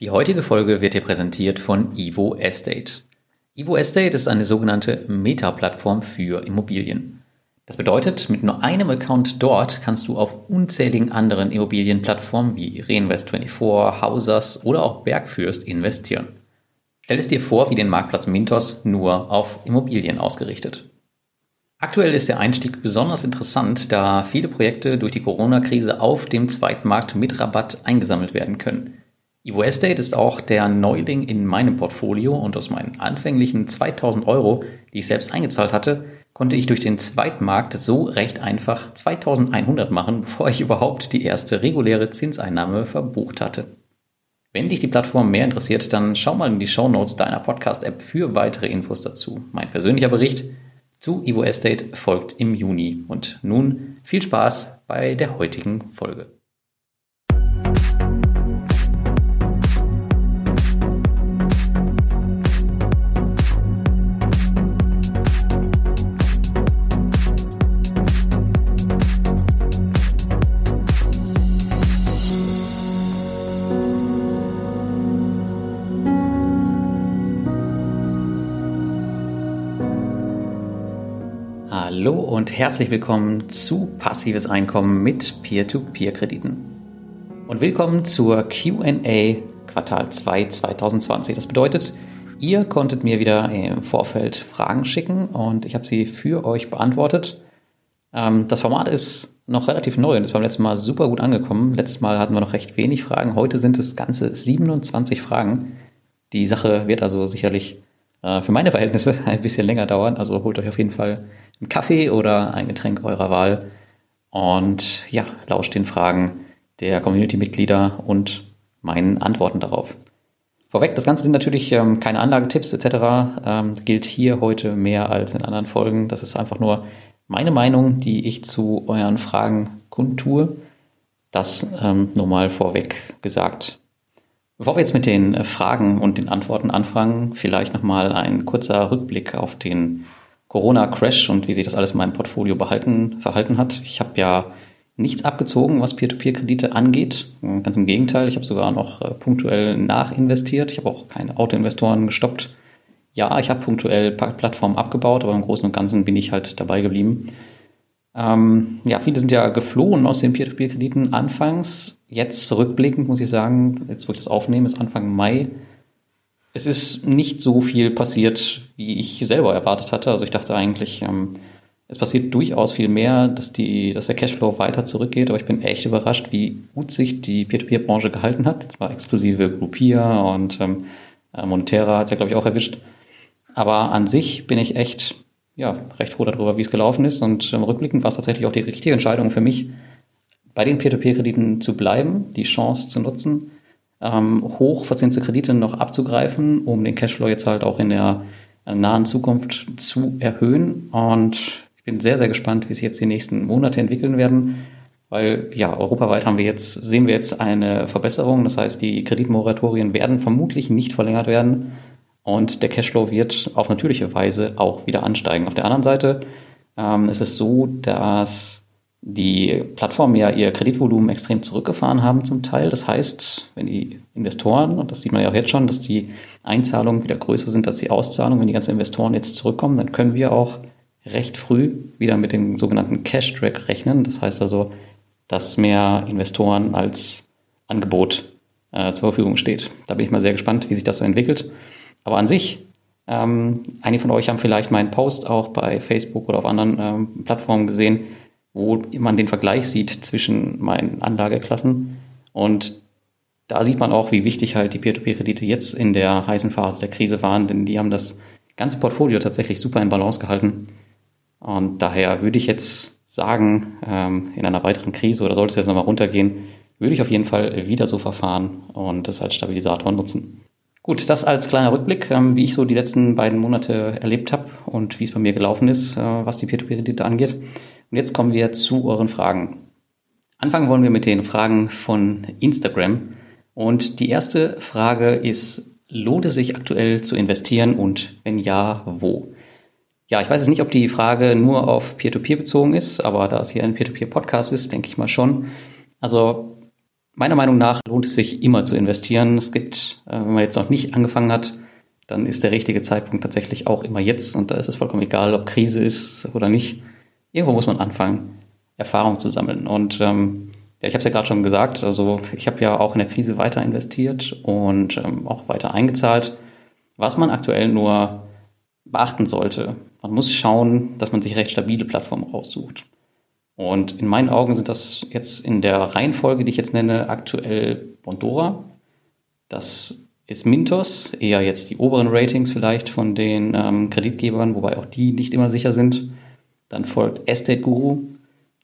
Die heutige Folge wird dir präsentiert von Evo Estate. Evo Estate ist eine sogenannte Meta-Plattform für Immobilien. Das bedeutet, mit nur einem Account dort kannst du auf unzähligen anderen Immobilienplattformen wie Reinvest24, Hausers oder auch Bergfürst investieren. Stell es dir vor wie den Marktplatz Mintos nur auf Immobilien ausgerichtet. Aktuell ist der Einstieg besonders interessant, da viele Projekte durch die Corona-Krise auf dem Zweitmarkt mit Rabatt eingesammelt werden können. Evo Estate ist auch der Neuling in meinem Portfolio und aus meinen anfänglichen 2000 Euro, die ich selbst eingezahlt hatte, konnte ich durch den Zweitmarkt so recht einfach 2100 machen, bevor ich überhaupt die erste reguläre Zinseinnahme verbucht hatte. Wenn dich die Plattform mehr interessiert, dann schau mal in die Show Notes deiner Podcast-App für weitere Infos dazu. Mein persönlicher Bericht zu Evo Estate folgt im Juni. Und nun viel Spaß bei der heutigen Folge. Hallo und herzlich willkommen zu Passives Einkommen mit Peer-to-Peer-Krediten. Und willkommen zur QA Quartal 2 2020. Das bedeutet, ihr konntet mir wieder im Vorfeld Fragen schicken und ich habe sie für euch beantwortet. Ähm, das Format ist noch relativ neu und ist beim letzten Mal super gut angekommen. Letztes Mal hatten wir noch recht wenig Fragen. Heute sind es ganze 27 Fragen. Die Sache wird also sicherlich äh, für meine Verhältnisse ein bisschen länger dauern. Also holt euch auf jeden Fall einen Kaffee oder ein Getränk eurer Wahl und ja, lauscht den Fragen der Community-Mitglieder und meinen Antworten darauf. Vorweg, das Ganze sind natürlich ähm, keine Anlagetipps etc. Ähm, gilt hier heute mehr als in anderen Folgen. Das ist einfach nur meine Meinung, die ich zu euren Fragen kundtue. Das ähm, nur mal vorweg gesagt. Bevor wir jetzt mit den Fragen und den Antworten anfangen, vielleicht nochmal ein kurzer Rückblick auf den Corona-Crash und wie sich das alles in meinem Portfolio behalten, verhalten hat. Ich habe ja nichts abgezogen, was Peer-to-Peer-Kredite angeht. Ganz im Gegenteil, ich habe sogar noch äh, punktuell nachinvestiert. Ich habe auch keine Autoinvestoren gestoppt. Ja, ich habe punktuell Plattformen abgebaut, aber im Großen und Ganzen bin ich halt dabei geblieben. Ähm, ja, viele sind ja geflohen aus den Peer-to-Peer-Krediten anfangs. Jetzt zurückblickend muss ich sagen, jetzt wo ich das aufnehme, ist Anfang Mai, es ist nicht so viel passiert, wie ich selber erwartet hatte. Also ich dachte eigentlich, ähm, es passiert durchaus viel mehr, dass, die, dass der Cashflow weiter zurückgeht, aber ich bin echt überrascht, wie gut sich die Peer-to-Peer-Branche gehalten hat. Zwar exklusive Groupier und ähm, äh, Monetera hat es ja, glaube ich, auch erwischt. Aber an sich bin ich echt ja, recht froh darüber, wie es gelaufen ist. Und ähm, rückblickend war es tatsächlich auch die richtige Entscheidung für mich, bei den Peer-to-Peer-Krediten zu bleiben, die Chance zu nutzen ähm, hochverzinste Kredite noch abzugreifen, um den Cashflow jetzt halt auch in der äh, nahen Zukunft zu erhöhen. Und ich bin sehr, sehr gespannt, wie sich jetzt die nächsten Monate entwickeln werden. Weil ja, europaweit haben wir jetzt, sehen wir jetzt eine Verbesserung. Das heißt, die Kreditmoratorien werden vermutlich nicht verlängert werden. Und der Cashflow wird auf natürliche Weise auch wieder ansteigen. Auf der anderen Seite ähm, ist es so, dass die Plattformen ja ihr Kreditvolumen extrem zurückgefahren haben zum Teil. Das heißt, wenn die Investoren, und das sieht man ja auch jetzt schon, dass die Einzahlungen wieder größer sind als die Auszahlungen, wenn die ganzen Investoren jetzt zurückkommen, dann können wir auch recht früh wieder mit dem sogenannten Cash-Track rechnen. Das heißt also, dass mehr Investoren als Angebot äh, zur Verfügung steht. Da bin ich mal sehr gespannt, wie sich das so entwickelt. Aber an sich, ähm, einige von euch haben vielleicht meinen Post auch bei Facebook oder auf anderen ähm, Plattformen gesehen, wo man den Vergleich sieht zwischen meinen Anlageklassen. Und da sieht man auch, wie wichtig halt die Peer-to-Peer-Kredite jetzt in der heißen Phase der Krise waren, denn die haben das ganze Portfolio tatsächlich super in Balance gehalten. Und daher würde ich jetzt sagen, ähm, in einer weiteren Krise oder sollte es jetzt nochmal runtergehen, würde ich auf jeden Fall wieder so verfahren und das als Stabilisator nutzen. Gut, das als kleiner Rückblick, ähm, wie ich so die letzten beiden Monate erlebt habe und wie es bei mir gelaufen ist, äh, was die Peer-to-Peer-Kredite angeht. Und jetzt kommen wir zu euren Fragen. Anfangen wollen wir mit den Fragen von Instagram. Und die erste Frage ist, lohnt es sich aktuell zu investieren und wenn ja, wo? Ja, ich weiß jetzt nicht, ob die Frage nur auf Peer-to-Peer -Peer bezogen ist, aber da es hier ein Peer-to-Peer-Podcast ist, denke ich mal schon. Also meiner Meinung nach lohnt es sich immer zu investieren. Es gibt, äh, wenn man jetzt noch nicht angefangen hat, dann ist der richtige Zeitpunkt tatsächlich auch immer jetzt. Und da ist es vollkommen egal, ob Krise ist oder nicht. Irgendwo muss man anfangen, Erfahrung zu sammeln. Und ähm, ja, ich habe es ja gerade schon gesagt, also ich habe ja auch in der Krise weiter investiert und ähm, auch weiter eingezahlt. Was man aktuell nur beachten sollte, man muss schauen, dass man sich recht stabile Plattformen raussucht. Und in meinen Augen sind das jetzt in der Reihenfolge, die ich jetzt nenne, aktuell Bondora. Das ist Mintos, eher jetzt die oberen Ratings vielleicht von den ähm, Kreditgebern, wobei auch die nicht immer sicher sind. Dann folgt Estate Guru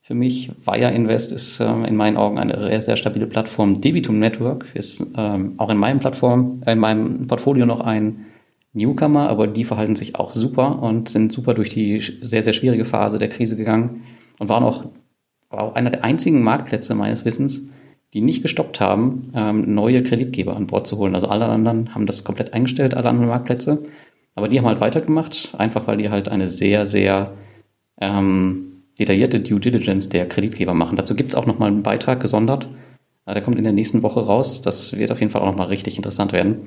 für mich. Via Invest ist ähm, in meinen Augen eine sehr, sehr stabile Plattform. Debitum Network ist ähm, auch in meinem Plattform, äh, in meinem Portfolio noch ein Newcomer, aber die verhalten sich auch super und sind super durch die sehr, sehr schwierige Phase der Krise gegangen und waren auch, war auch einer der einzigen Marktplätze meines Wissens, die nicht gestoppt haben, ähm, neue Kreditgeber an Bord zu holen. Also alle anderen haben das komplett eingestellt, alle anderen Marktplätze. Aber die haben halt weitergemacht, einfach weil die halt eine sehr, sehr ähm, detaillierte Due Diligence der Kreditgeber machen. Dazu gibt es auch nochmal einen Beitrag gesondert. Äh, der kommt in der nächsten Woche raus. Das wird auf jeden Fall auch nochmal richtig interessant werden.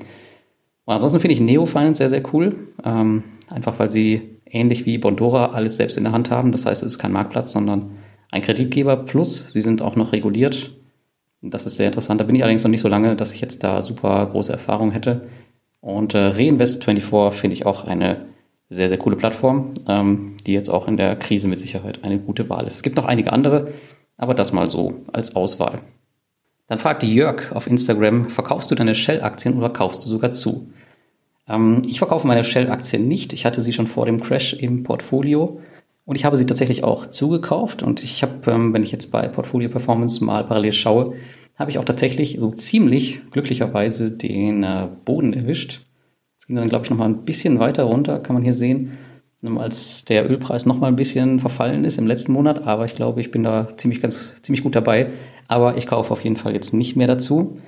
Und ansonsten finde ich Neo Finance sehr, sehr cool. Ähm, einfach weil sie ähnlich wie Bondora alles selbst in der Hand haben. Das heißt, es ist kein Marktplatz, sondern ein Kreditgeber plus sie sind auch noch reguliert. Das ist sehr interessant. Da bin ich allerdings noch nicht so lange, dass ich jetzt da super große Erfahrung hätte. Und äh, Reinvest24 finde ich auch eine sehr, sehr coole Plattform, ähm, die jetzt auch in der Krise mit Sicherheit eine gute Wahl ist. Es gibt noch einige andere, aber das mal so als Auswahl. Dann fragte Jörg auf Instagram, verkaufst du deine Shell-Aktien oder kaufst du sogar zu? Ähm, ich verkaufe meine Shell-Aktien nicht. Ich hatte sie schon vor dem Crash im Portfolio und ich habe sie tatsächlich auch zugekauft. Und ich habe, ähm, wenn ich jetzt bei Portfolio Performance mal parallel schaue, habe ich auch tatsächlich so ziemlich glücklicherweise den äh, Boden erwischt. Ging dann, glaube ich, noch mal ein bisschen weiter runter, kann man hier sehen, als der Ölpreis noch mal ein bisschen verfallen ist im letzten Monat. Aber ich glaube, ich bin da ziemlich, ganz, ziemlich gut dabei. Aber ich kaufe auf jeden Fall jetzt nicht mehr dazu.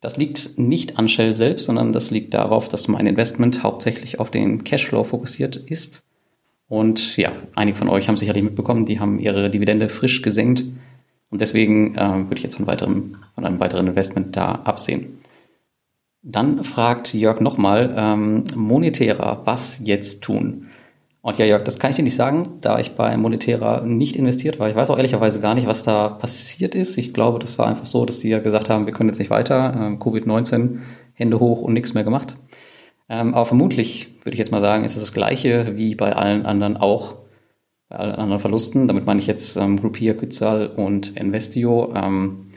Das liegt nicht an Shell selbst, sondern das liegt darauf, dass mein Investment hauptsächlich auf den Cashflow fokussiert ist. Und ja, einige von euch haben sicherlich mitbekommen, die haben ihre Dividende frisch gesenkt. Und deswegen äh, würde ich jetzt von, weiterem, von einem weiteren Investment da absehen. Dann fragt Jörg nochmal, ähm, monetärer, was jetzt tun? Und ja, Jörg, das kann ich dir nicht sagen, da ich bei Monetärer nicht investiert war. Ich weiß auch ehrlicherweise gar nicht, was da passiert ist. Ich glaube, das war einfach so, dass die ja gesagt haben, wir können jetzt nicht weiter, ähm, Covid-19, Hände hoch und nichts mehr gemacht. Ähm, aber vermutlich, würde ich jetzt mal sagen, ist es das Gleiche wie bei allen anderen auch, bei allen anderen Verlusten. Damit meine ich jetzt ähm, Groupier, Kützal und Investio. Ähm,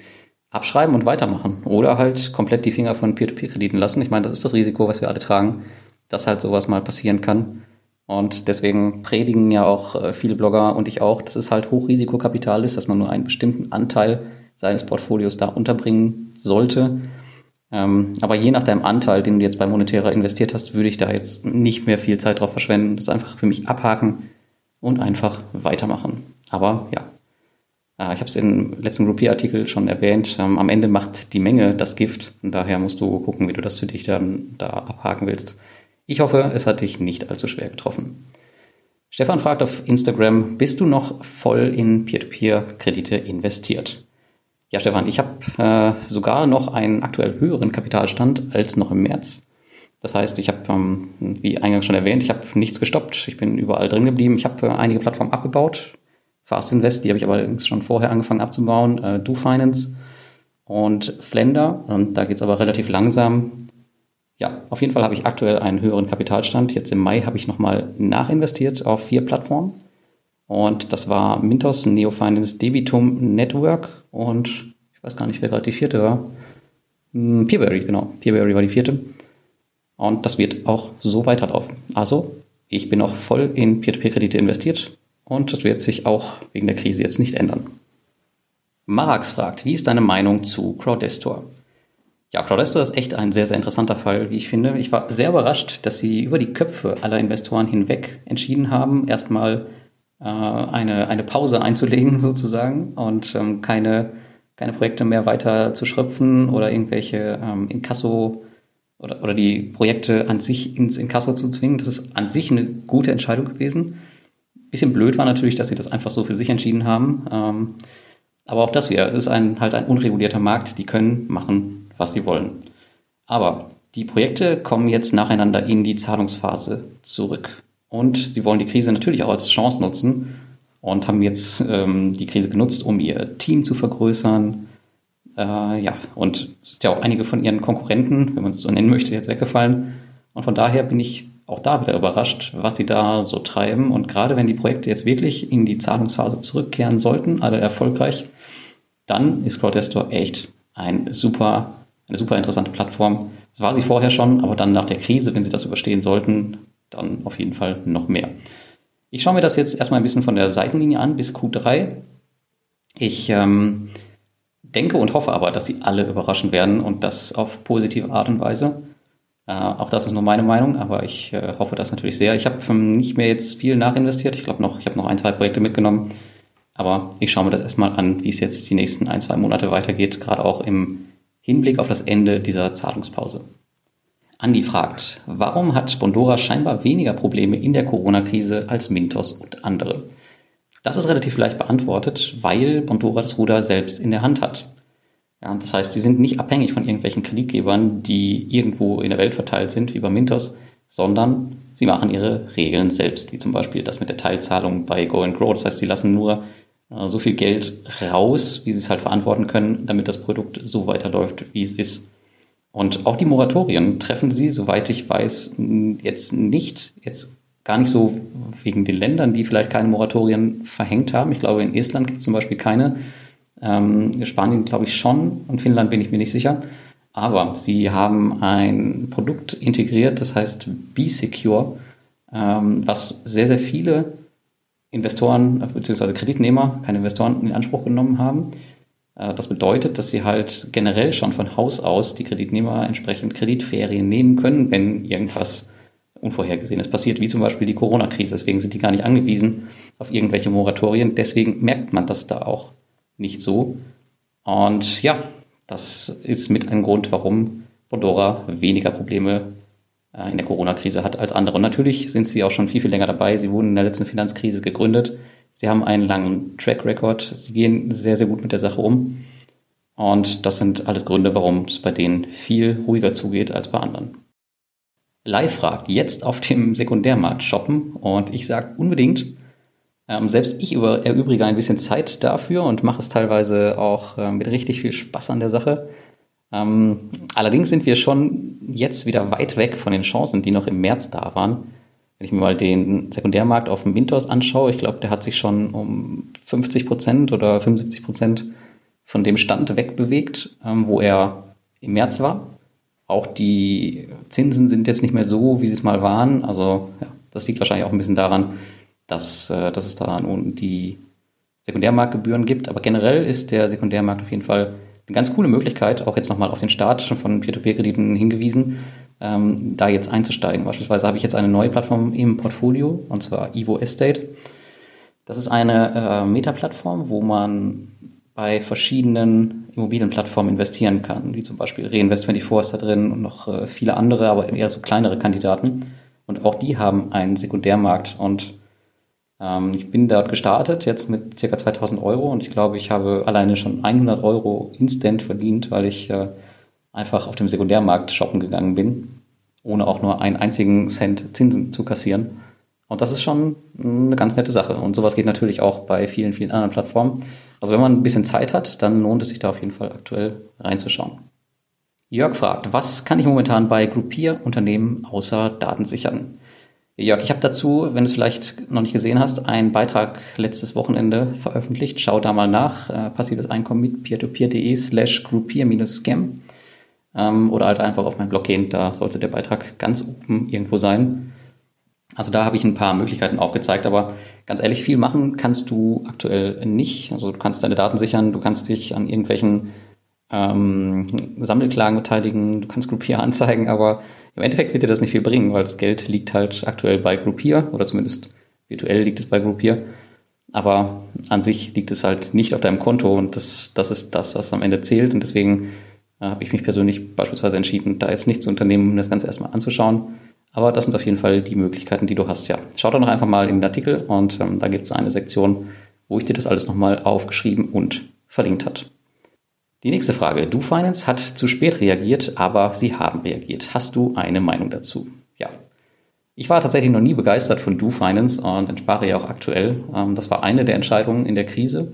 abschreiben und weitermachen. Oder halt komplett die Finger von Peer-to-Peer-Krediten lassen. Ich meine, das ist das Risiko, was wir alle tragen, dass halt sowas mal passieren kann. Und deswegen predigen ja auch äh, viele Blogger und ich auch, dass es halt Hochrisikokapital ist, dass man nur einen bestimmten Anteil seines Portfolios da unterbringen sollte. Ähm, aber je nach deinem Anteil, den du jetzt bei Monetärer investiert hast, würde ich da jetzt nicht mehr viel Zeit drauf verschwenden. Das einfach für mich abhaken und einfach weitermachen. Aber ja, ich habe es im letzten Groupie-Artikel schon erwähnt, ähm, am Ende macht die Menge das Gift und daher musst du gucken, wie du das für dich dann da abhaken willst. Ich hoffe, es hat dich nicht allzu schwer getroffen. Stefan fragt auf Instagram, bist du noch voll in Peer-to-Peer-Kredite investiert? Ja, Stefan, ich habe äh, sogar noch einen aktuell höheren Kapitalstand als noch im März. Das heißt, ich habe, ähm, wie eingangs schon erwähnt, ich habe nichts gestoppt. Ich bin überall drin geblieben. Ich habe äh, einige Plattformen abgebaut, Fast Invest, die habe ich aber allerdings schon vorher angefangen abzubauen, äh, Do Finance und Flender. Und da geht es aber relativ langsam. Ja, auf jeden Fall habe ich aktuell einen höheren Kapitalstand. Jetzt im Mai habe ich nochmal nachinvestiert auf vier Plattformen. Und das war Mintos, Neo Finance, Debitum, Network und ich weiß gar nicht, wer gerade die vierte war. Hm, Peerberry, genau. Peerberry war die vierte. Und das wird auch so weiterlaufen. Also, ich bin auch voll in Peer-to-Peer-Kredite investiert und das wird sich auch wegen der Krise jetzt nicht ändern. Marax fragt, wie ist deine Meinung zu Crowdestor? Ja, Crowdestor ist echt ein sehr, sehr interessanter Fall, wie ich finde. Ich war sehr überrascht, dass sie über die Köpfe aller Investoren hinweg entschieden haben, erstmal äh, eine, eine Pause einzulegen sozusagen und ähm, keine, keine Projekte mehr weiter zu schröpfen oder irgendwelche ähm, Inkasso oder, oder die Projekte an sich ins Inkasso zu zwingen. Das ist an sich eine gute Entscheidung gewesen. Bisschen blöd war natürlich, dass sie das einfach so für sich entschieden haben. Ähm, Aber auch das wieder, es ist ein, halt ein unregulierter Markt, die können machen, was sie wollen. Aber die Projekte kommen jetzt nacheinander in die Zahlungsphase zurück. Und sie wollen die Krise natürlich auch als Chance nutzen und haben jetzt ähm, die Krise genutzt, um ihr Team zu vergrößern. Äh, ja, und es sind ja auch einige von ihren Konkurrenten, wenn man es so nennen möchte, jetzt weggefallen. Und von daher bin ich auch da wieder überrascht, was sie da so treiben. Und gerade wenn die Projekte jetzt wirklich in die Zahlungsphase zurückkehren sollten, alle erfolgreich, dann ist Crowdestor echt ein super, eine super interessante Plattform. Das war sie vorher schon, aber dann nach der Krise, wenn sie das überstehen sollten, dann auf jeden Fall noch mehr. Ich schaue mir das jetzt erstmal ein bisschen von der Seitenlinie an bis Q3. Ich ähm, denke und hoffe aber, dass sie alle überraschen werden und das auf positive Art und Weise. Äh, auch das ist nur meine Meinung, aber ich äh, hoffe das natürlich sehr. Ich habe ähm, nicht mehr jetzt viel nachinvestiert. Ich glaube noch, ich habe noch ein, zwei Projekte mitgenommen. Aber ich schaue mir das erstmal an, wie es jetzt die nächsten ein, zwei Monate weitergeht, gerade auch im Hinblick auf das Ende dieser Zahlungspause. Andi fragt, warum hat Bondora scheinbar weniger Probleme in der Corona-Krise als Mintos und andere? Das ist relativ leicht beantwortet, weil Bondora das Ruder selbst in der Hand hat. Ja, das heißt, die sind nicht abhängig von irgendwelchen Kreditgebern, die irgendwo in der Welt verteilt sind, wie bei Mintos, sondern sie machen ihre Regeln selbst, wie zum Beispiel das mit der Teilzahlung bei Go and Grow. Das heißt, sie lassen nur äh, so viel Geld raus, wie sie es halt verantworten können, damit das Produkt so weiterläuft, wie es ist. Und auch die Moratorien treffen sie, soweit ich weiß, jetzt nicht, jetzt gar nicht so wegen den Ländern, die vielleicht keine Moratorien verhängt haben. Ich glaube, in Estland gibt es zum Beispiel keine. Ähm, Spanien glaube ich schon und Finnland bin ich mir nicht sicher. Aber sie haben ein Produkt integriert, das heißt B-Secure, ähm, was sehr, sehr viele Investoren bzw. Kreditnehmer, keine Investoren in Anspruch genommen haben. Äh, das bedeutet, dass sie halt generell schon von Haus aus die Kreditnehmer entsprechend Kreditferien nehmen können, wenn irgendwas Unvorhergesehenes passiert, wie zum Beispiel die Corona-Krise. Deswegen sind die gar nicht angewiesen auf irgendwelche Moratorien. Deswegen merkt man das da auch nicht so. Und ja, das ist mit ein Grund, warum Bondora weniger Probleme äh, in der Corona-Krise hat als andere. Und natürlich sind sie auch schon viel, viel länger dabei. Sie wurden in der letzten Finanzkrise gegründet. Sie haben einen langen Track Record. Sie gehen sehr, sehr gut mit der Sache um. Und das sind alles Gründe, warum es bei denen viel ruhiger zugeht als bei anderen. Live fragt, jetzt auf dem Sekundärmarkt shoppen? Und ich sage unbedingt, ähm, selbst ich über, erübrige ein bisschen Zeit dafür und mache es teilweise auch äh, mit richtig viel Spaß an der Sache. Ähm, allerdings sind wir schon jetzt wieder weit weg von den Chancen, die noch im März da waren. Wenn ich mir mal den Sekundärmarkt auf dem Mintos anschaue, ich glaube, der hat sich schon um 50 Prozent oder 75 Prozent von dem Stand wegbewegt, ähm, wo er im März war. Auch die Zinsen sind jetzt nicht mehr so, wie sie es mal waren. Also ja, das liegt wahrscheinlich auch ein bisschen daran, dass, äh, dass es da nun die Sekundärmarktgebühren gibt. Aber generell ist der Sekundärmarkt auf jeden Fall eine ganz coole Möglichkeit, auch jetzt nochmal auf den Start von Peer-to-Peer-Krediten hingewiesen, ähm, da jetzt einzusteigen. Beispielsweise habe ich jetzt eine neue Plattform im Portfolio, und zwar Evo Estate. Das ist eine äh, Meta-Plattform, wo man bei verschiedenen Immobilienplattformen investieren kann, wie zum Beispiel Reinvest24 ist da drin und noch äh, viele andere, aber eher so kleinere Kandidaten. Und auch die haben einen Sekundärmarkt und ich bin dort gestartet, jetzt mit ca. 2000 Euro und ich glaube, ich habe alleine schon 100 Euro instant verdient, weil ich äh, einfach auf dem Sekundärmarkt shoppen gegangen bin, ohne auch nur einen einzigen Cent Zinsen zu kassieren. Und das ist schon eine ganz nette Sache. Und sowas geht natürlich auch bei vielen, vielen anderen Plattformen. Also wenn man ein bisschen Zeit hat, dann lohnt es sich da auf jeden Fall aktuell reinzuschauen. Jörg fragt, was kann ich momentan bei Groupier Unternehmen außer Daten sichern? Jörg, ich habe dazu, wenn du es vielleicht noch nicht gesehen hast, einen Beitrag letztes Wochenende veröffentlicht. Schau da mal nach. Äh, passives Einkommen mit peertopeer.de slash groupier-scam. Ähm, oder halt einfach auf meinen Blog gehen. Da sollte der Beitrag ganz oben irgendwo sein. Also da habe ich ein paar Möglichkeiten aufgezeigt, aber ganz ehrlich, viel machen kannst du aktuell nicht. Also du kannst deine Daten sichern, du kannst dich an irgendwelchen ähm, Sammelklagen beteiligen, du kannst Groupier anzeigen, aber im Endeffekt wird dir das nicht viel bringen, weil das Geld liegt halt aktuell bei Groupier oder zumindest virtuell liegt es bei Groupier. Aber an sich liegt es halt nicht auf deinem Konto und das, das ist das, was am Ende zählt. Und deswegen äh, habe ich mich persönlich beispielsweise entschieden, da jetzt nicht zu unternehmen, um das Ganze erstmal anzuschauen. Aber das sind auf jeden Fall die Möglichkeiten, die du hast. Ja, schau doch noch einfach mal in den Artikel und ähm, da gibt es eine Sektion, wo ich dir das alles nochmal aufgeschrieben und verlinkt hat. Die nächste Frage. DoFinance hat zu spät reagiert, aber sie haben reagiert. Hast du eine Meinung dazu? Ja. Ich war tatsächlich noch nie begeistert von DoFinance und entspare ja auch aktuell. Ähm, das war eine der Entscheidungen in der Krise.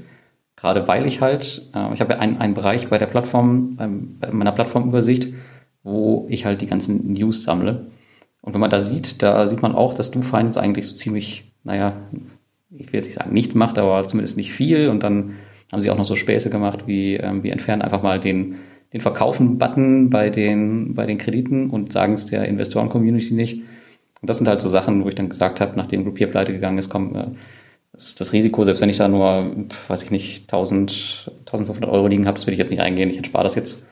Gerade weil ich halt, äh, ich habe ja einen, einen Bereich bei der Plattform, bei meiner Plattformübersicht, wo ich halt die ganzen News sammle. Und wenn man da sieht, da sieht man auch, dass DoFinance eigentlich so ziemlich, naja, ich will jetzt nicht sagen nichts macht, aber zumindest nicht viel und dann haben sie auch noch so Späße gemacht, wie ähm, wir entfernen einfach mal den, den Verkaufen-Button bei den, bei den Krediten und sagen es der Investoren-Community nicht. Und das sind halt so Sachen, wo ich dann gesagt habe, nachdem Groupier pleite gegangen ist, komm, äh, das, Risiko, selbst wenn ich da nur, weiß ich nicht, 1000, 1500 Euro liegen habe, das will ich jetzt nicht eingehen, ich entspare das jetzt.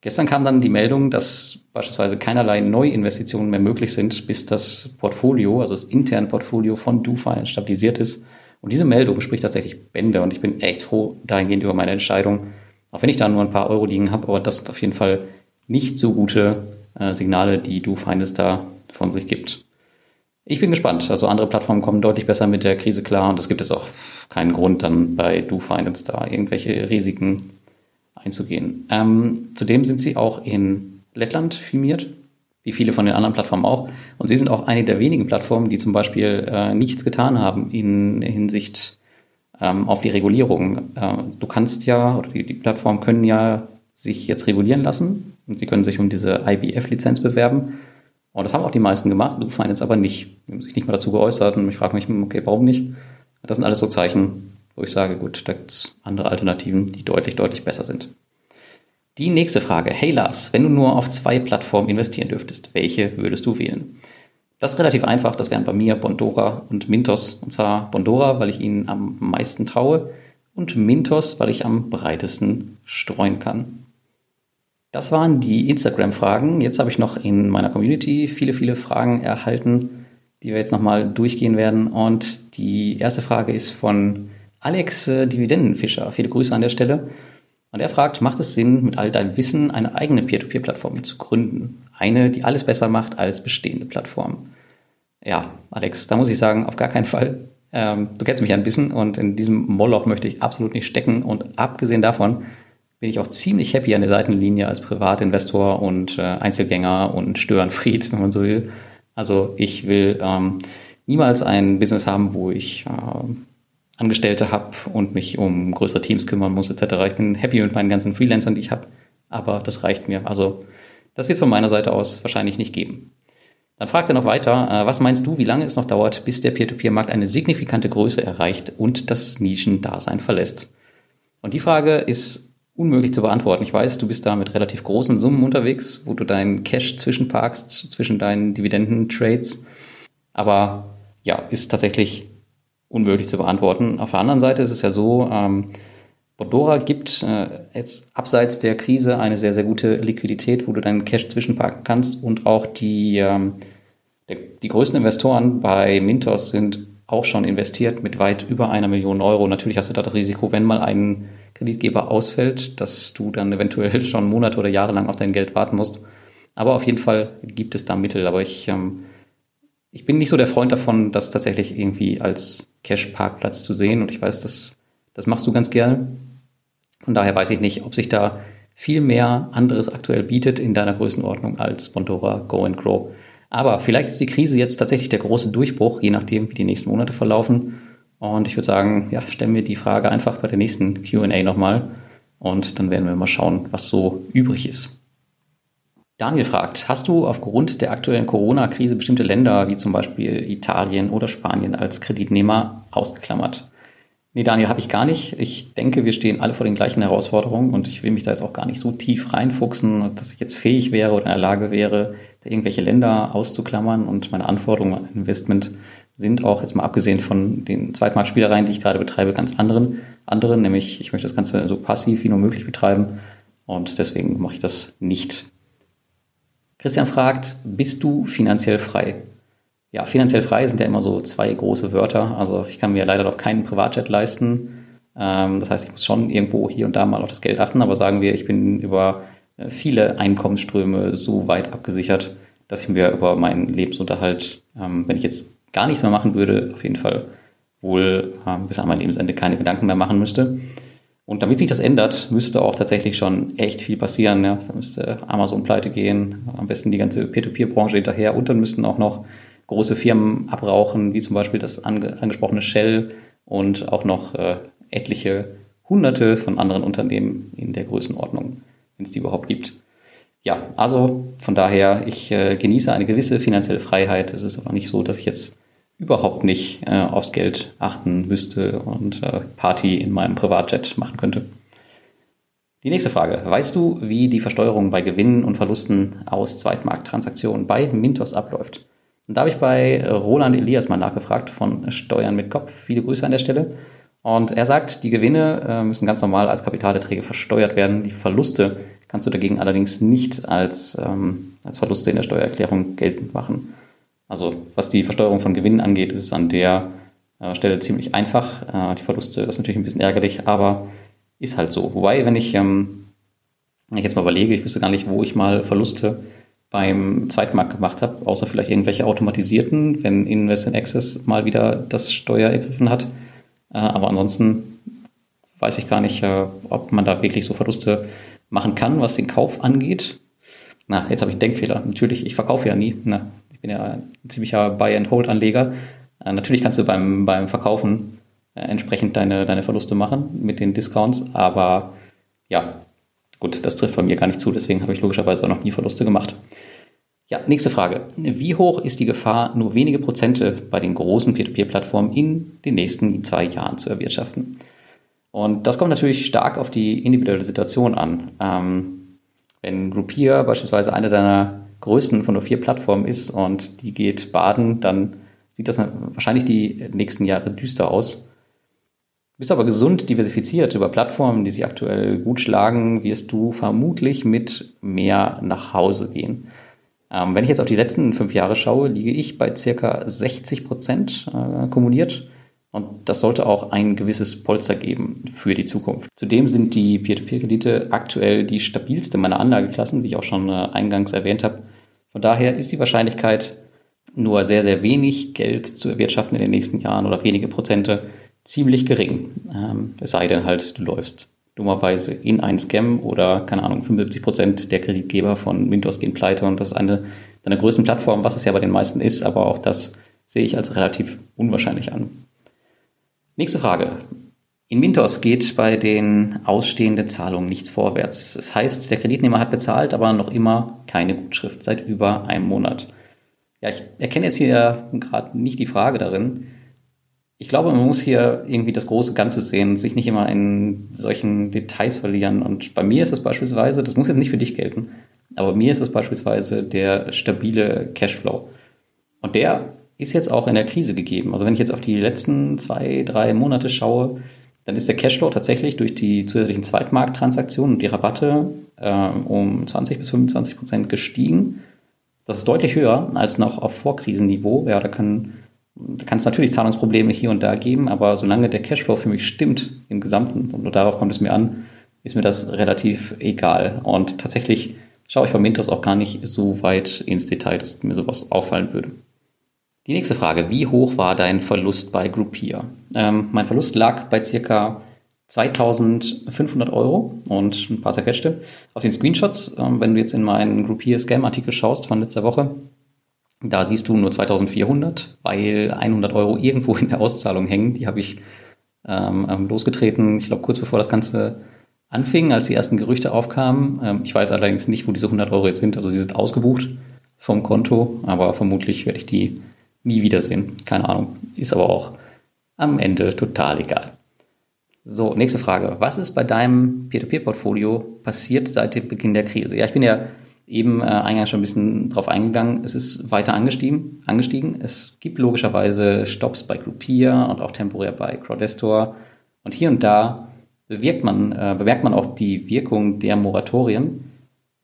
Gestern kam dann die Meldung, dass beispielsweise keinerlei Neuinvestitionen mehr möglich sind, bis das Portfolio, also das interne Portfolio von DoFi stabilisiert ist und diese Meldung spricht tatsächlich Bände und ich bin echt froh dahingehend über meine Entscheidung, auch wenn ich da nur ein paar Euro liegen habe, aber das sind auf jeden Fall nicht so gute äh, Signale, die du Finance da von sich gibt. Ich bin gespannt. Also andere Plattformen kommen deutlich besser mit der Krise klar und es gibt jetzt auch keinen Grund, dann bei DoFinance da irgendwelche Risiken einzugehen. Ähm, zudem sind sie auch in Lettland firmiert wie viele von den anderen Plattformen auch. Und sie sind auch eine der wenigen Plattformen, die zum Beispiel äh, nichts getan haben in Hinsicht ähm, auf die Regulierung. Äh, du kannst ja, oder die, die Plattformen können ja sich jetzt regulieren lassen und sie können sich um diese IBF-Lizenz bewerben. Und das haben auch die meisten gemacht, du Finance aber nicht. Die haben sich nicht mal dazu geäußert und ich frage mich, okay, warum nicht? Das sind alles so Zeichen, wo ich sage, gut, da gibt es andere Alternativen, die deutlich, deutlich besser sind. Die nächste Frage. Hey Lars, wenn du nur auf zwei Plattformen investieren dürftest, welche würdest du wählen? Das ist relativ einfach. Das wären bei mir Bondora und Mintos. Und zwar Bondora, weil ich ihnen am meisten traue und Mintos, weil ich am breitesten streuen kann. Das waren die Instagram-Fragen. Jetzt habe ich noch in meiner Community viele, viele Fragen erhalten, die wir jetzt nochmal durchgehen werden. Und die erste Frage ist von Alex äh, Dividendenfischer. Viele Grüße an der Stelle. Und er fragt, macht es Sinn, mit all deinem Wissen eine eigene Peer-to-Peer-Plattform zu gründen? Eine, die alles besser macht als bestehende Plattformen. Ja, Alex, da muss ich sagen, auf gar keinen Fall. Ähm, du kennst mich ein bisschen und in diesem Moloch möchte ich absolut nicht stecken. Und abgesehen davon bin ich auch ziemlich happy an der Seitenlinie als Privatinvestor und äh, Einzelgänger und Störenfried, wenn man so will. Also ich will ähm, niemals ein Business haben, wo ich äh, Angestellte habe und mich um größere Teams kümmern muss etc. Ich bin happy mit meinen ganzen Freelancern, die ich habe, aber das reicht mir. Also das wird es von meiner Seite aus wahrscheinlich nicht geben. Dann fragt er noch weiter, äh, was meinst du, wie lange es noch dauert, bis der Peer-to-Peer-Markt eine signifikante Größe erreicht und das Nischendasein verlässt? Und die Frage ist unmöglich zu beantworten. Ich weiß, du bist da mit relativ großen Summen unterwegs, wo du deinen Cash zwischenparkst, zwischen deinen Dividenden-Trades. Aber ja, ist tatsächlich unmöglich zu beantworten. Auf der anderen Seite ist es ja so, ähm, Bondora gibt äh, jetzt abseits der Krise eine sehr, sehr gute Liquidität, wo du deinen Cash zwischenparken kannst und auch die, ähm, der, die größten Investoren bei Mintos sind auch schon investiert mit weit über einer Million Euro. Natürlich hast du da das Risiko, wenn mal ein Kreditgeber ausfällt, dass du dann eventuell schon Monate oder Jahre lang auf dein Geld warten musst. Aber auf jeden Fall gibt es da Mittel. Aber ich ähm, ich bin nicht so der Freund davon, das tatsächlich irgendwie als Cash-Parkplatz zu sehen. Und ich weiß, das, das machst du ganz gerne. Und daher weiß ich nicht, ob sich da viel mehr anderes aktuell bietet in deiner Größenordnung als Bondora Go and Grow. Aber vielleicht ist die Krise jetzt tatsächlich der große Durchbruch, je nachdem, wie die nächsten Monate verlaufen. Und ich würde sagen, ja, stellen wir die Frage einfach bei der nächsten QA nochmal. Und dann werden wir mal schauen, was so übrig ist. Daniel fragt, hast du aufgrund der aktuellen Corona-Krise bestimmte Länder wie zum Beispiel Italien oder Spanien als Kreditnehmer ausgeklammert? Nee, Daniel, habe ich gar nicht. Ich denke, wir stehen alle vor den gleichen Herausforderungen und ich will mich da jetzt auch gar nicht so tief reinfuchsen, dass ich jetzt fähig wäre oder in der Lage wäre, da irgendwelche Länder auszuklammern und meine Anforderungen an Investment sind auch jetzt mal abgesehen von den Zweitmarktspielereien, die ich gerade betreibe, ganz anderen, andere, nämlich ich möchte das Ganze so passiv wie nur möglich betreiben und deswegen mache ich das nicht. Christian fragt, bist du finanziell frei? Ja, finanziell frei sind ja immer so zwei große Wörter. Also ich kann mir leider noch keinen Privatjet leisten. Ähm, das heißt, ich muss schon irgendwo hier und da mal auf das Geld achten. Aber sagen wir, ich bin über äh, viele Einkommensströme so weit abgesichert, dass ich mir über meinen Lebensunterhalt, ähm, wenn ich jetzt gar nichts mehr machen würde, auf jeden Fall wohl ähm, bis an mein Lebensende keine Gedanken mehr machen müsste. Und damit sich das ändert, müsste auch tatsächlich schon echt viel passieren. Ja. Da müsste Amazon pleite gehen, am besten die ganze Peer-to-Peer-Branche hinterher und dann müssten auch noch große Firmen abrauchen, wie zum Beispiel das ange angesprochene Shell und auch noch äh, etliche Hunderte von anderen Unternehmen in der Größenordnung, wenn es die überhaupt gibt. Ja, also von daher, ich äh, genieße eine gewisse finanzielle Freiheit. Es ist aber nicht so, dass ich jetzt überhaupt nicht äh, aufs Geld achten müsste und äh, Party in meinem Privatjet machen könnte. Die nächste Frage. Weißt du, wie die Versteuerung bei Gewinnen und Verlusten aus Zweitmarkttransaktionen bei Mintos abläuft? Und da habe ich bei Roland Elias mal nachgefragt von Steuern mit Kopf. Viele Grüße an der Stelle. Und er sagt, die Gewinne äh, müssen ganz normal als Kapitalerträge versteuert werden. Die Verluste kannst du dagegen allerdings nicht als, ähm, als Verluste in der Steuererklärung geltend machen. Also was die Versteuerung von Gewinnen angeht, ist es an der äh, Stelle ziemlich einfach. Äh, die Verluste, das ist natürlich ein bisschen ärgerlich, aber ist halt so. Wobei, wenn ich, ähm, wenn ich jetzt mal überlege, ich wüsste gar nicht, wo ich mal Verluste beim Zweitmarkt gemacht habe, außer vielleicht irgendwelche automatisierten, wenn Invest in Access mal wieder das Steuer ergriffen hat. Äh, aber ansonsten weiß ich gar nicht, äh, ob man da wirklich so Verluste machen kann, was den Kauf angeht. Na, jetzt habe ich einen Denkfehler. Natürlich, ich verkaufe ja nie. Na, bin ja ein ziemlicher Buy-and-Hold-Anleger. Äh, natürlich kannst du beim, beim Verkaufen äh, entsprechend deine, deine Verluste machen mit den Discounts, aber ja, gut, das trifft bei mir gar nicht zu, deswegen habe ich logischerweise auch noch nie Verluste gemacht. Ja, nächste Frage. Wie hoch ist die Gefahr, nur wenige Prozente bei den großen Peer-to-Peer-Plattformen in den nächsten zwei Jahren zu erwirtschaften? Und das kommt natürlich stark auf die individuelle Situation an. Ähm, wenn Groupier beispielsweise eine deiner größten von nur vier Plattformen ist und die geht baden, dann sieht das wahrscheinlich die nächsten Jahre düster aus. Bist aber gesund diversifiziert über Plattformen, die sich aktuell gut schlagen, wirst du vermutlich mit mehr nach Hause gehen. Ähm, wenn ich jetzt auf die letzten fünf Jahre schaue, liege ich bei circa 60 Prozent äh, kumuliert. Und das sollte auch ein gewisses Polster geben für die Zukunft. Zudem sind die Peer-to-Peer-Kredite aktuell die stabilste meiner Anlageklassen, wie ich auch schon äh, eingangs erwähnt habe. Von daher ist die Wahrscheinlichkeit, nur sehr, sehr wenig Geld zu erwirtschaften in den nächsten Jahren oder wenige Prozente ziemlich gering. Ähm, es sei denn halt, du läufst dummerweise in einen Scam oder, keine Ahnung, 75 Prozent der Kreditgeber von Windows gehen pleite und das ist eine deiner größten Plattformen, was es ja bei den meisten ist, aber auch das sehe ich als relativ unwahrscheinlich an. Nächste Frage. In Mintos geht bei den ausstehenden Zahlungen nichts vorwärts. Das heißt, der Kreditnehmer hat bezahlt, aber noch immer keine Gutschrift seit über einem Monat. Ja, ich erkenne jetzt hier gerade nicht die Frage darin. Ich glaube, man muss hier irgendwie das große Ganze sehen, sich nicht immer in solchen Details verlieren. Und bei mir ist es beispielsweise, das muss jetzt nicht für dich gelten, aber mir ist es beispielsweise der stabile Cashflow. Und der ist jetzt auch in der Krise gegeben. Also wenn ich jetzt auf die letzten zwei, drei Monate schaue, dann ist der Cashflow tatsächlich durch die zusätzlichen Zweitmarkttransaktionen und die Rabatte äh, um 20 bis 25 Prozent gestiegen. Das ist deutlich höher als noch auf Vorkrisenniveau. Ja, da kann da kann es natürlich Zahlungsprobleme hier und da geben, aber solange der Cashflow für mich stimmt im Gesamten, und nur darauf kommt es mir an, ist mir das relativ egal. Und tatsächlich schaue ich bei Mintos auch gar nicht so weit ins Detail, dass mir sowas auffallen würde. Die nächste Frage, wie hoch war dein Verlust bei Groupier? Ähm, mein Verlust lag bei circa 2500 Euro und ein paar zerquetschte. Auf den Screenshots, ähm, wenn du jetzt in meinen Groupier Scam Artikel schaust von letzter Woche, da siehst du nur 2400, weil 100 Euro irgendwo in der Auszahlung hängen. Die habe ich ähm, ähm, losgetreten, ich glaube kurz bevor das Ganze anfing, als die ersten Gerüchte aufkamen. Ähm, ich weiß allerdings nicht, wo diese 100 Euro jetzt sind. Also sie sind ausgebucht vom Konto, aber vermutlich werde ich die nie wiedersehen. Keine Ahnung. Ist aber auch am Ende total egal. So, nächste Frage. Was ist bei deinem Peer-to-Peer-Portfolio passiert seit dem Beginn der Krise? Ja, ich bin ja eben äh, eingangs schon ein bisschen drauf eingegangen. Es ist weiter angestiegen, angestiegen. Es gibt logischerweise Stops bei Groupier und auch temporär bei Crowdestor. Und hier und da bewirkt man, äh, bemerkt man auch die Wirkung der Moratorien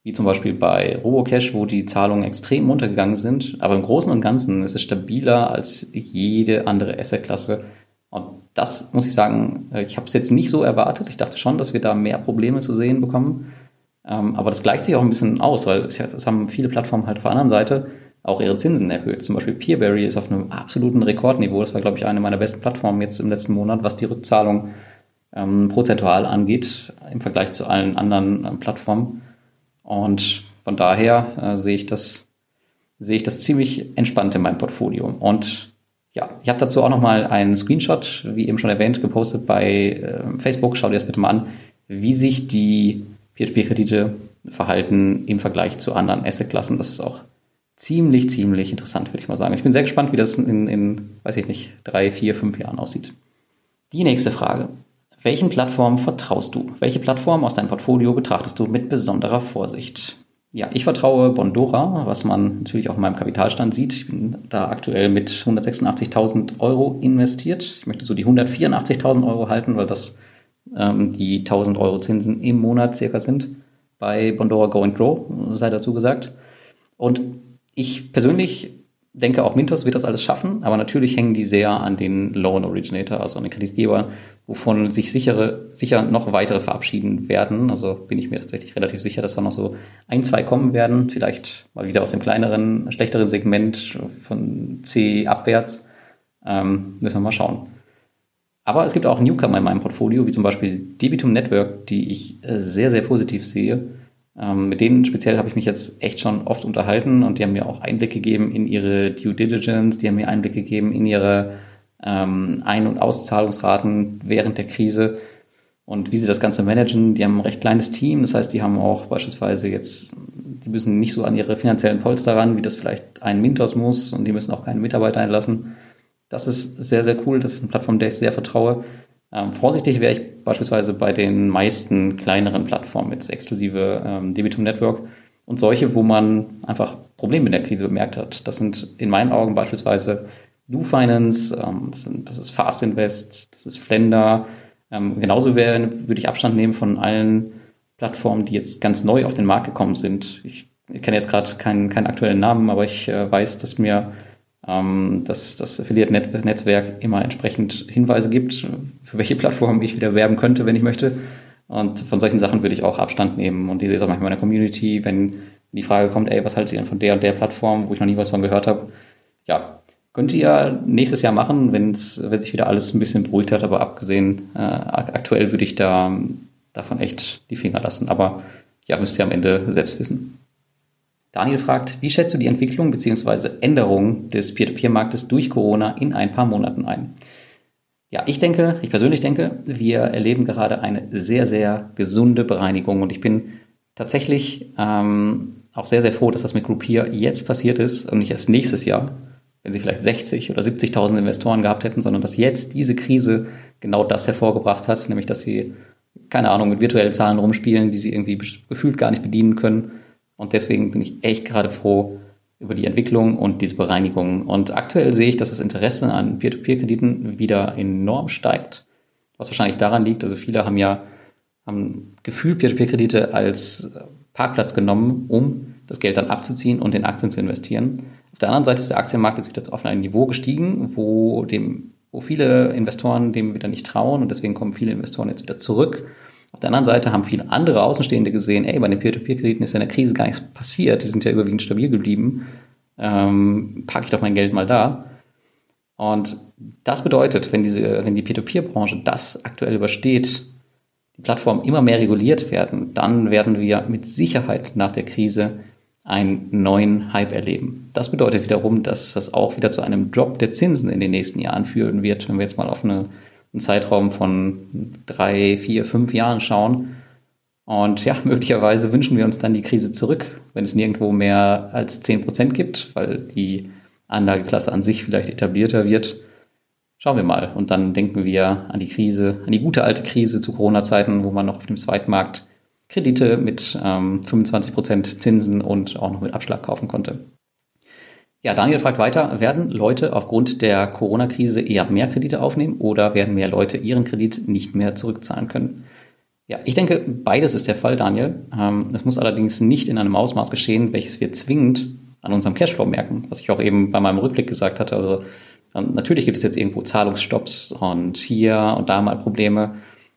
wie zum Beispiel bei Robocash, wo die Zahlungen extrem runtergegangen sind. Aber im Großen und Ganzen ist es stabiler als jede andere Asset-Klasse. Und das muss ich sagen, äh, ich habe es jetzt nicht so erwartet. Ich dachte schon, dass wir da mehr Probleme zu sehen bekommen. Ähm, aber das gleicht sich auch ein bisschen aus, weil es haben viele Plattformen halt auf der anderen Seite auch ihre Zinsen erhöht. Zum Beispiel Peerberry ist auf einem absoluten Rekordniveau. Das war, glaube ich, eine meiner besten Plattformen jetzt im letzten Monat, was die Rückzahlung äh, ähm, prozentual angeht im Vergleich zu allen anderen äh, Plattformen. Und von daher äh, sehe ich das sehe ich das ziemlich entspannt in meinem Portfolio. Und ja, ich habe dazu auch nochmal einen Screenshot, wie eben schon erwähnt, gepostet bei äh, Facebook. Schau dir das bitte mal an, wie sich die Peer-to-Peer-Kredite verhalten im Vergleich zu anderen Assetklassen. Das ist auch ziemlich, ziemlich interessant, würde ich mal sagen. Ich bin sehr gespannt, wie das in, in, weiß ich nicht, drei, vier, fünf Jahren aussieht. Die nächste Frage. Welchen Plattformen vertraust du? Welche Plattform aus deinem Portfolio betrachtest du mit besonderer Vorsicht? Ja, ich vertraue Bondora, was man natürlich auch in meinem Kapitalstand sieht. Ich bin da aktuell mit 186.000 Euro investiert. Ich möchte so die 184.000 Euro halten, weil das ähm, die 1.000 Euro Zinsen im Monat circa sind. Bei Bondora Go and Grow, sei dazu gesagt. Und ich persönlich denke, auch Mintos wird das alles schaffen, aber natürlich hängen die sehr an den Loan Originator, also an den Kreditgeber, wovon sich sichere, sicher noch weitere verabschieden werden. Also bin ich mir tatsächlich relativ sicher, dass da noch so ein, zwei kommen werden, vielleicht mal wieder aus dem kleineren, schlechteren Segment von C abwärts. Ähm, müssen wir mal schauen. Aber es gibt auch Newcomer in meinem Portfolio, wie zum Beispiel Debitum Network, die ich sehr, sehr positiv sehe. Ähm, mit denen speziell habe ich mich jetzt echt schon oft unterhalten und die haben mir auch Einblick gegeben in ihre Due Diligence, die haben mir Einblick gegeben in ihre ähm, Ein- und Auszahlungsraten während der Krise und wie sie das Ganze managen. Die haben ein recht kleines Team, das heißt, die haben auch beispielsweise jetzt, die müssen nicht so an ihre finanziellen Polster ran, wie das vielleicht ein Mintos muss und die müssen auch keine Mitarbeiter einlassen. Das ist sehr, sehr cool. Das ist eine Plattform, der ich sehr vertraue. Ähm, vorsichtig wäre ich beispielsweise bei den meisten kleineren Plattformen, jetzt exklusive ähm, Debitum Network und solche, wo man einfach Probleme in der Krise bemerkt hat. Das sind in meinen Augen beispielsweise New Finance, ähm, das, sind, das ist Fast Invest, das ist Flender. Ähm, genauso wäre, würde ich Abstand nehmen von allen Plattformen, die jetzt ganz neu auf den Markt gekommen sind. Ich, kenne jetzt gerade keinen, keinen aktuellen Namen, aber ich äh, weiß, dass mir ähm, dass das Affiliate-Netzwerk immer entsprechend Hinweise gibt, für welche Plattform ich wieder werben könnte, wenn ich möchte. Und von solchen Sachen würde ich auch Abstand nehmen. Und ich sehe es auch manchmal in der Community, wenn die Frage kommt, ey, was haltet ihr denn von der und der Plattform, wo ich noch nie was von gehört habe? Ja, könnt ihr nächstes Jahr machen, wenn's, wenn sich wieder alles ein bisschen beruhigt hat, aber abgesehen, äh, aktuell würde ich da davon echt die Finger lassen. Aber ja, müsst ihr am Ende selbst wissen. Daniel fragt, wie schätzt du die Entwicklung bzw. Änderung des Peer-to-Peer-Marktes durch Corona in ein paar Monaten ein? Ja, ich denke, ich persönlich denke, wir erleben gerade eine sehr, sehr gesunde Bereinigung und ich bin tatsächlich ähm, auch sehr, sehr froh, dass das mit Groupier jetzt passiert ist und nicht erst nächstes Jahr, wenn sie vielleicht 60 oder 70.000 Investoren gehabt hätten, sondern dass jetzt diese Krise genau das hervorgebracht hat, nämlich dass sie, keine Ahnung, mit virtuellen Zahlen rumspielen, die sie irgendwie gefühlt gar nicht bedienen können und deswegen bin ich echt gerade froh über die Entwicklung und diese Bereinigung. Und aktuell sehe ich, dass das Interesse an Peer-to-Peer-Krediten wieder enorm steigt. Was wahrscheinlich daran liegt, also viele haben ja haben gefühlt Peer-to-Peer-Kredite als Parkplatz genommen, um das Geld dann abzuziehen und in Aktien zu investieren. Auf der anderen Seite ist der Aktienmarkt jetzt wieder auf ein Niveau gestiegen, wo dem, wo viele Investoren dem wieder nicht trauen und deswegen kommen viele Investoren jetzt wieder zurück auf der anderen Seite haben viele andere Außenstehende gesehen, ey, bei den Peer-to-Peer-Krediten ist in der Krise gar nichts passiert, die sind ja überwiegend stabil geblieben, ähm, packe ich doch mein Geld mal da. Und das bedeutet, wenn, diese, wenn die Peer-to-Peer-Branche das aktuell übersteht, die Plattformen immer mehr reguliert werden, dann werden wir mit Sicherheit nach der Krise einen neuen Hype erleben. Das bedeutet wiederum, dass das auch wieder zu einem Drop der Zinsen in den nächsten Jahren führen wird, wenn wir jetzt mal auf eine einen Zeitraum von drei, vier, fünf Jahren schauen. Und ja, möglicherweise wünschen wir uns dann die Krise zurück, wenn es nirgendwo mehr als 10 Prozent gibt, weil die Anlageklasse an sich vielleicht etablierter wird. Schauen wir mal. Und dann denken wir an die Krise, an die gute alte Krise zu Corona-Zeiten, wo man noch auf dem Zweitmarkt Kredite mit ähm, 25 Prozent Zinsen und auch noch mit Abschlag kaufen konnte. Ja, Daniel fragt weiter, werden Leute aufgrund der Corona-Krise eher mehr Kredite aufnehmen oder werden mehr Leute ihren Kredit nicht mehr zurückzahlen können? Ja, ich denke, beides ist der Fall, Daniel. Ähm, es muss allerdings nicht in einem Ausmaß geschehen, welches wir zwingend an unserem Cashflow merken, was ich auch eben bei meinem Rückblick gesagt hatte. Also ähm, natürlich gibt es jetzt irgendwo Zahlungsstopps und hier und da mal Probleme,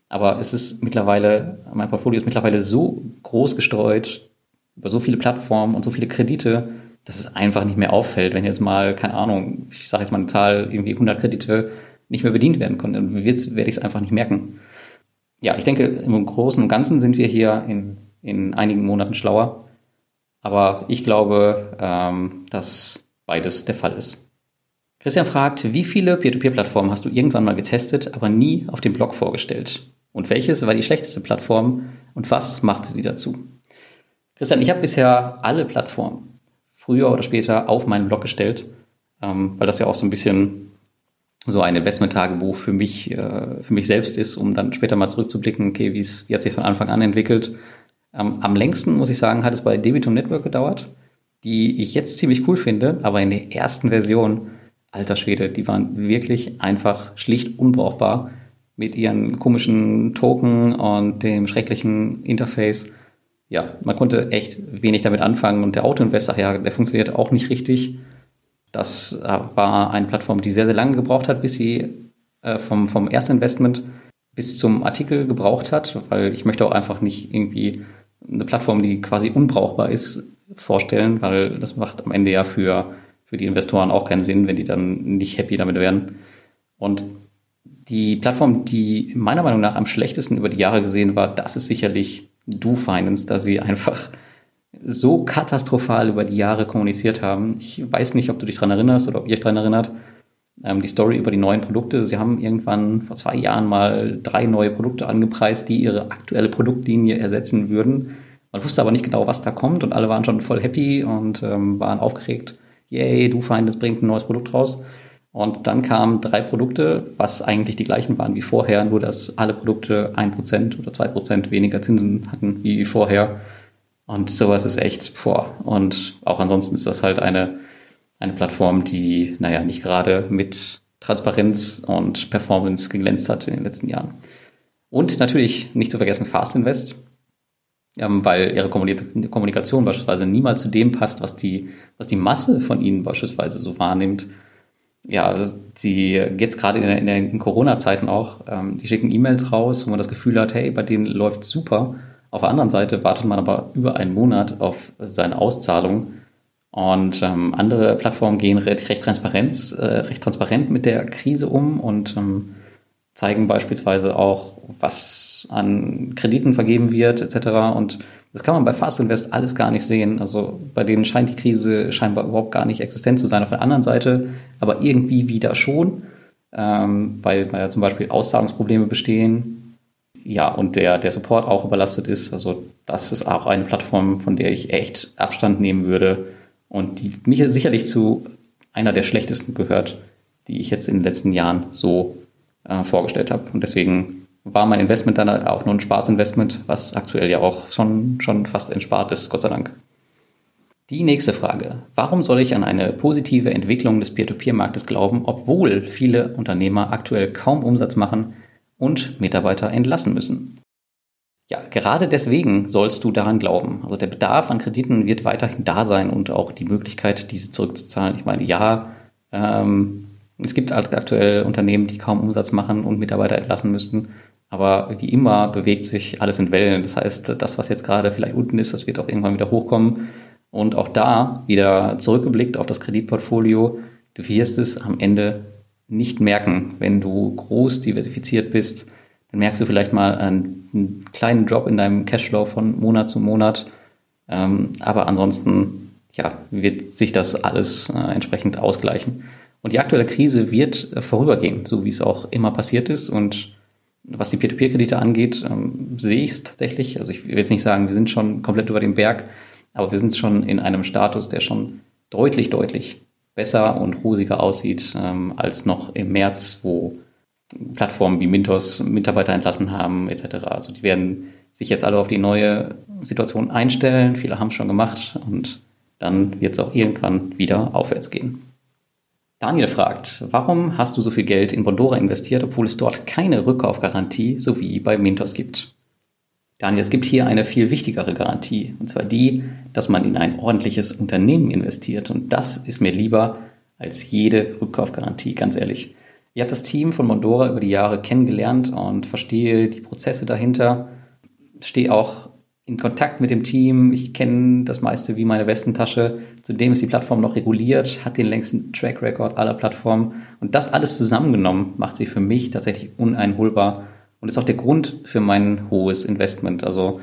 aber es ist mittlerweile, mein Portfolio ist mittlerweile so groß gestreut über so viele Plattformen und so viele Kredite, dass es einfach nicht mehr auffällt, wenn jetzt mal, keine Ahnung, ich sage jetzt mal eine Zahl, irgendwie 100 Kredite nicht mehr bedient werden konnten, dann werde ich es einfach nicht merken. ja, ich denke, im Großen und Ganzen sind wir hier in, in einigen Monaten schlauer. Aber ich glaube, ähm, dass beides der Fall ist. Christian fragt, wie viele Peer-to-Peer-Plattformen hast du irgendwann mal getestet, aber nie auf dem Blog vorgestellt? Und welches war die schlechteste Plattform und was machte sie dazu? Christian, ich habe bisher alle Plattformen früher oder später auf meinen Blog gestellt, ähm, weil das ja auch so ein bisschen so ein Investment-Tagebuch für mich, äh, für mich selbst ist, um dann später mal zurückzublicken, okay, wie hat sich von Anfang an entwickelt. Ähm, am längsten, muss ich sagen, hat es bei Debitum Network gedauert, die ich jetzt ziemlich cool finde, aber in der ersten Version alter Schwede, die waren wirklich einfach schlicht unbrauchbar mit ihren komischen Token und dem schrecklichen Interface. Ja, man konnte echt wenig damit anfangen und der Autoinvestor, ja, der funktioniert auch nicht richtig. Das äh, war eine Plattform, die sehr, sehr lange gebraucht hat, bis sie äh, vom, vom Erstinvestment bis zum Artikel gebraucht hat, weil ich möchte auch einfach nicht irgendwie eine Plattform, die quasi unbrauchbar ist, vorstellen, weil das macht am Ende ja für für die Investoren auch keinen Sinn, wenn die dann nicht happy damit wären. Und die Plattform, die meiner Meinung nach am schlechtesten über die Jahre gesehen war, das ist sicherlich Do Finance, da sie einfach so katastrophal über die Jahre kommuniziert haben. Ich weiß nicht, ob du dich daran erinnerst oder ob ihr euch daran erinnert. Ähm, die Story über die neuen Produkte. Sie haben irgendwann vor zwei Jahren mal drei neue Produkte angepreist, die ihre aktuelle Produktlinie ersetzen würden. Man wusste aber nicht genau, was da kommt und alle waren schon voll happy und ähm, waren aufgeregt yay, du Feind, bringt ein neues Produkt raus. Und dann kamen drei Produkte, was eigentlich die gleichen waren wie vorher, nur dass alle Produkte ein Prozent oder zwei Prozent weniger Zinsen hatten wie vorher. Und sowas ist echt, boah. Und auch ansonsten ist das halt eine, eine Plattform, die, naja, nicht gerade mit Transparenz und Performance geglänzt hat in den letzten Jahren. Und natürlich nicht zu vergessen Fast Invest, ähm, weil ihre Kommunikation beispielsweise niemals zu dem passt, was die, was die Masse von ihnen beispielsweise so wahrnimmt. Ja, sie jetzt gerade in, in, in Corona-Zeiten auch, ähm, die schicken E-Mails raus, wo man das Gefühl hat, hey, bei denen läuft super. Auf der anderen Seite wartet man aber über einen Monat auf seine Auszahlung. Und ähm, andere Plattformen gehen recht, recht, transparent, äh, recht transparent mit der Krise um und ähm, zeigen beispielsweise auch, was an Krediten vergeben wird, etc. Und das kann man bei Fast Invest alles gar nicht sehen. Also bei denen scheint die Krise scheinbar überhaupt gar nicht existent zu sein. Auf der anderen Seite aber irgendwie wieder schon, ähm, weil, weil zum Beispiel Auszahlungsprobleme bestehen. Ja, und der, der Support auch überlastet ist. Also das ist auch eine Plattform, von der ich echt Abstand nehmen würde und die mich sicherlich zu einer der schlechtesten gehört, die ich jetzt in den letzten Jahren so äh, vorgestellt habe. Und deswegen war mein Investment dann auch nur ein Spaßinvestment, was aktuell ja auch schon, schon fast entspart ist, Gott sei Dank. Die nächste Frage. Warum soll ich an eine positive Entwicklung des Peer-to-Peer-Marktes glauben, obwohl viele Unternehmer aktuell kaum Umsatz machen und Mitarbeiter entlassen müssen? Ja, gerade deswegen sollst du daran glauben. Also der Bedarf an Krediten wird weiterhin da sein und auch die Möglichkeit, diese zurückzuzahlen. Ich meine, ja, ähm, es gibt aktuell Unternehmen, die kaum Umsatz machen und Mitarbeiter entlassen müssten. Aber wie immer bewegt sich alles in Wellen. Das heißt, das, was jetzt gerade vielleicht unten ist, das wird auch irgendwann wieder hochkommen. Und auch da wieder zurückgeblickt auf das Kreditportfolio, du wirst es am Ende nicht merken, wenn du groß diversifiziert bist. Dann merkst du vielleicht mal einen, einen kleinen Drop in deinem Cashflow von Monat zu Monat. Ähm, aber ansonsten ja, wird sich das alles äh, entsprechend ausgleichen. Und die aktuelle Krise wird äh, vorübergehen, so wie es auch immer passiert ist. Und was die Peer-to-Peer-Kredite angeht, ähm, sehe ich es tatsächlich. Also ich will jetzt nicht sagen, wir sind schon komplett über dem Berg, aber wir sind schon in einem Status, der schon deutlich, deutlich besser und rosiger aussieht ähm, als noch im März, wo Plattformen wie Mintos Mitarbeiter entlassen haben, etc. Also die werden sich jetzt alle auf die neue Situation einstellen. Viele haben es schon gemacht und dann wird es auch irgendwann wieder aufwärts gehen. Daniel fragt, warum hast du so viel Geld in Bondora investiert, obwohl es dort keine Rückkaufgarantie sowie bei Mintos gibt? Daniel, es gibt hier eine viel wichtigere Garantie, und zwar die, dass man in ein ordentliches Unternehmen investiert. Und das ist mir lieber als jede Rückkaufgarantie, ganz ehrlich. Ich habe das Team von Mondora über die Jahre kennengelernt und verstehe die Prozesse dahinter. Stehe auch in Kontakt mit dem Team. Ich kenne das meiste wie meine Westentasche. Zudem ist die Plattform noch reguliert, hat den längsten Track Record aller Plattformen. Und das alles zusammengenommen macht sie für mich tatsächlich uneinholbar. und ist auch der Grund für mein hohes Investment. Also,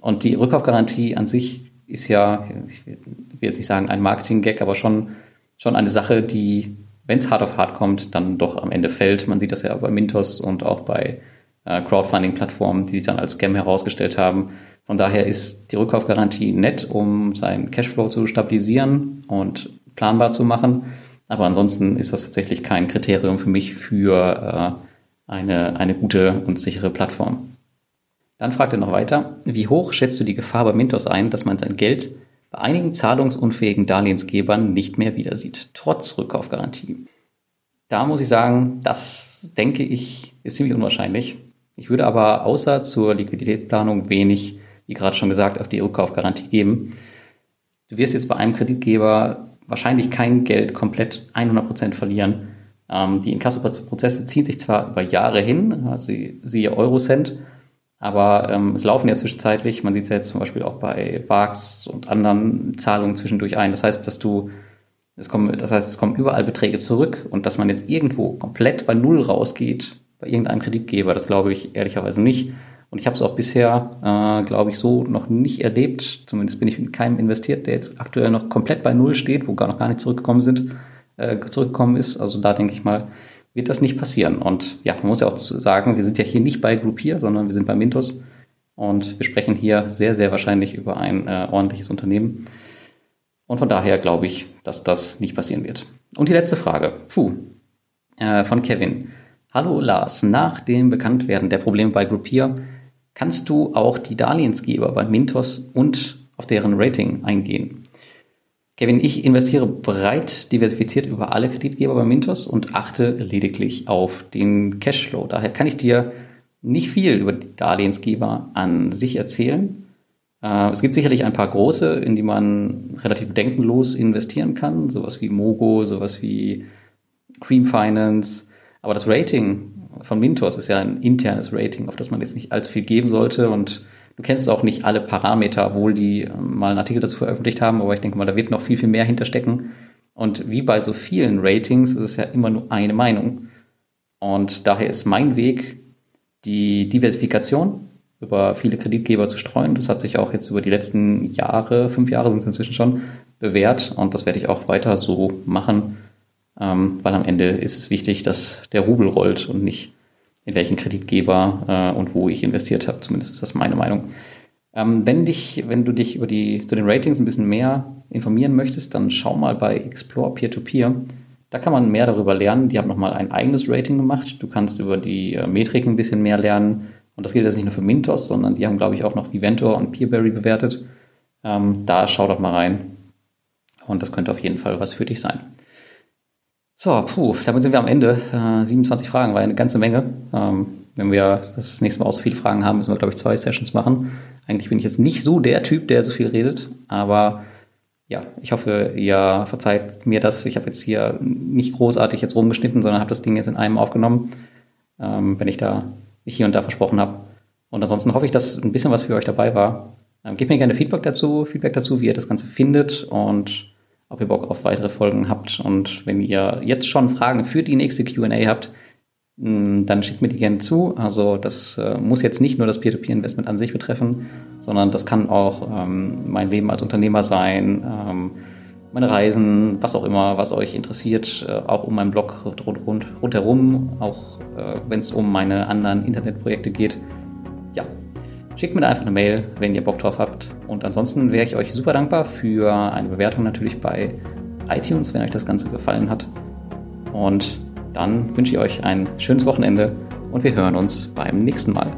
und die Rückkaufgarantie an sich ist ja, ich will jetzt nicht sagen ein Marketing-Gag, aber schon, schon eine Sache, die, wenn es hart auf hart kommt, dann doch am Ende fällt. Man sieht das ja bei Mintos und auch bei äh, Crowdfunding-Plattformen, die sich dann als Scam herausgestellt haben. Von daher ist die Rückkaufgarantie nett, um seinen Cashflow zu stabilisieren und planbar zu machen. Aber ansonsten ist das tatsächlich kein Kriterium für mich für äh, eine, eine gute und sichere Plattform. Dann fragt er noch weiter, wie hoch schätzt du die Gefahr bei Mintos ein, dass man sein Geld bei einigen zahlungsunfähigen Darlehensgebern nicht mehr wieder sieht, trotz Rückkaufgarantie? Da muss ich sagen, das denke ich, ist ziemlich unwahrscheinlich. Ich würde aber außer zur Liquiditätsplanung wenig, wie gerade schon gesagt, auf die Rückkaufgarantie geben. Du wirst jetzt bei einem Kreditgeber wahrscheinlich kein Geld komplett 100% verlieren. Ähm, die Inkasso-Prozesse ziehen sich zwar über Jahre hin, also siehe Eurocent, aber ähm, es laufen ja zwischenzeitlich, man sieht es ja jetzt zum Beispiel auch bei VAX und anderen Zahlungen zwischendurch ein. Das heißt, dass du, es kommen, das heißt, es kommen überall Beträge zurück und dass man jetzt irgendwo komplett bei Null rausgeht, bei irgendeinem Kreditgeber, das glaube ich ehrlicherweise nicht. Und ich habe es auch bisher, äh, glaube ich, so noch nicht erlebt. Zumindest bin ich in keinem investiert, der jetzt aktuell noch komplett bei Null steht, wo gar noch gar nicht zurückgekommen sind, äh, zurückgekommen ist. Also da denke ich mal, wird das nicht passieren. Und ja, man muss ja auch sagen, wir sind ja hier nicht bei Groupier, sondern wir sind bei Mintos. Und wir sprechen hier sehr, sehr wahrscheinlich über ein äh, ordentliches Unternehmen. Und von daher glaube ich, dass das nicht passieren wird. Und die letzte Frage. Puh. Äh, von Kevin. Hallo Lars, nach dem Bekanntwerden der Probleme bei Groupier kannst du auch die Darlehensgeber bei Mintos und auf deren Rating eingehen. Kevin, ich investiere breit diversifiziert über alle Kreditgeber bei Mintos und achte lediglich auf den Cashflow. Daher kann ich dir nicht viel über die Darlehensgeber an sich erzählen. Äh, es gibt sicherlich ein paar große, in die man relativ bedenkenlos investieren kann, sowas wie Mogo, sowas wie Cream Finance. Aber das Rating von Mintos ist ja ein internes Rating, auf das man jetzt nicht allzu viel geben sollte. Und du kennst auch nicht alle Parameter, obwohl die ähm, mal einen Artikel dazu veröffentlicht haben, aber ich denke mal, da wird noch viel, viel mehr hinterstecken. Und wie bei so vielen Ratings ist es ja immer nur eine Meinung. Und daher ist mein Weg, die Diversifikation über viele Kreditgeber zu streuen. Das hat sich auch jetzt über die letzten Jahre, fünf Jahre sind es inzwischen schon, bewährt. Und das werde ich auch weiter so machen ähm, weil am Ende ist es wichtig, dass der Rubel rollt und nicht in welchen Kreditgeber äh, und wo ich investiert habe. Zumindest ist das meine Meinung. Ähm, wenn, dich, wenn du dich über die, zu den Ratings ein bisschen mehr informieren möchtest, dann schau mal bei Explore Peer-to-Peer. -Peer. Da kann man mehr darüber lernen. Die haben nochmal ein eigenes Rating gemacht. Du kannst über die äh, Metriken ein bisschen mehr lernen. Und das gilt jetzt nicht nur für Mintos, sondern die haben, glaube ich, auch noch Viventor und Peerberry bewertet. Ähm, da schau doch mal rein. Und das könnte auf jeden Fall was für dich sein. So, puh, damit sind wir am Ende. Äh, 27 Fragen war eine ganze Menge. Ähm, wenn wir das nächste Mal auch so viele Fragen haben, müssen wir, glaube ich, zwei Sessions machen. Eigentlich bin ich jetzt nicht so der Typ, der so viel redet, aber ja, ich hoffe, ihr verzeiht mir das. Ich habe jetzt hier nicht großartig jetzt rumgeschnitten, sondern habe das Ding jetzt in einem aufgenommen, ähm, wenn ich da ich hier und da versprochen habe. Und ansonsten hoffe ich, dass ein bisschen was für euch dabei war. Ähm, gebt mir gerne Feedback dazu, Feedback dazu, wie ihr das Ganze findet und ob ihr Bock auf weitere Folgen habt. Und wenn ihr jetzt schon Fragen für die nächste QA habt, mm, dann schickt mir die gerne zu. Also das äh, muss jetzt nicht nur das Peer-to-Peer-Investment an sich betreffen, sondern das kann auch ähm, mein Leben als Unternehmer sein, ähm, meine Reisen, was auch immer, was euch interessiert, äh, auch um meinen Blog rund, rund, rundherum, auch äh, wenn es um meine anderen Internetprojekte geht. Schickt mir einfach eine Mail, wenn ihr Bock drauf habt. Und ansonsten wäre ich euch super dankbar für eine Bewertung natürlich bei iTunes, wenn euch das Ganze gefallen hat. Und dann wünsche ich euch ein schönes Wochenende und wir hören uns beim nächsten Mal.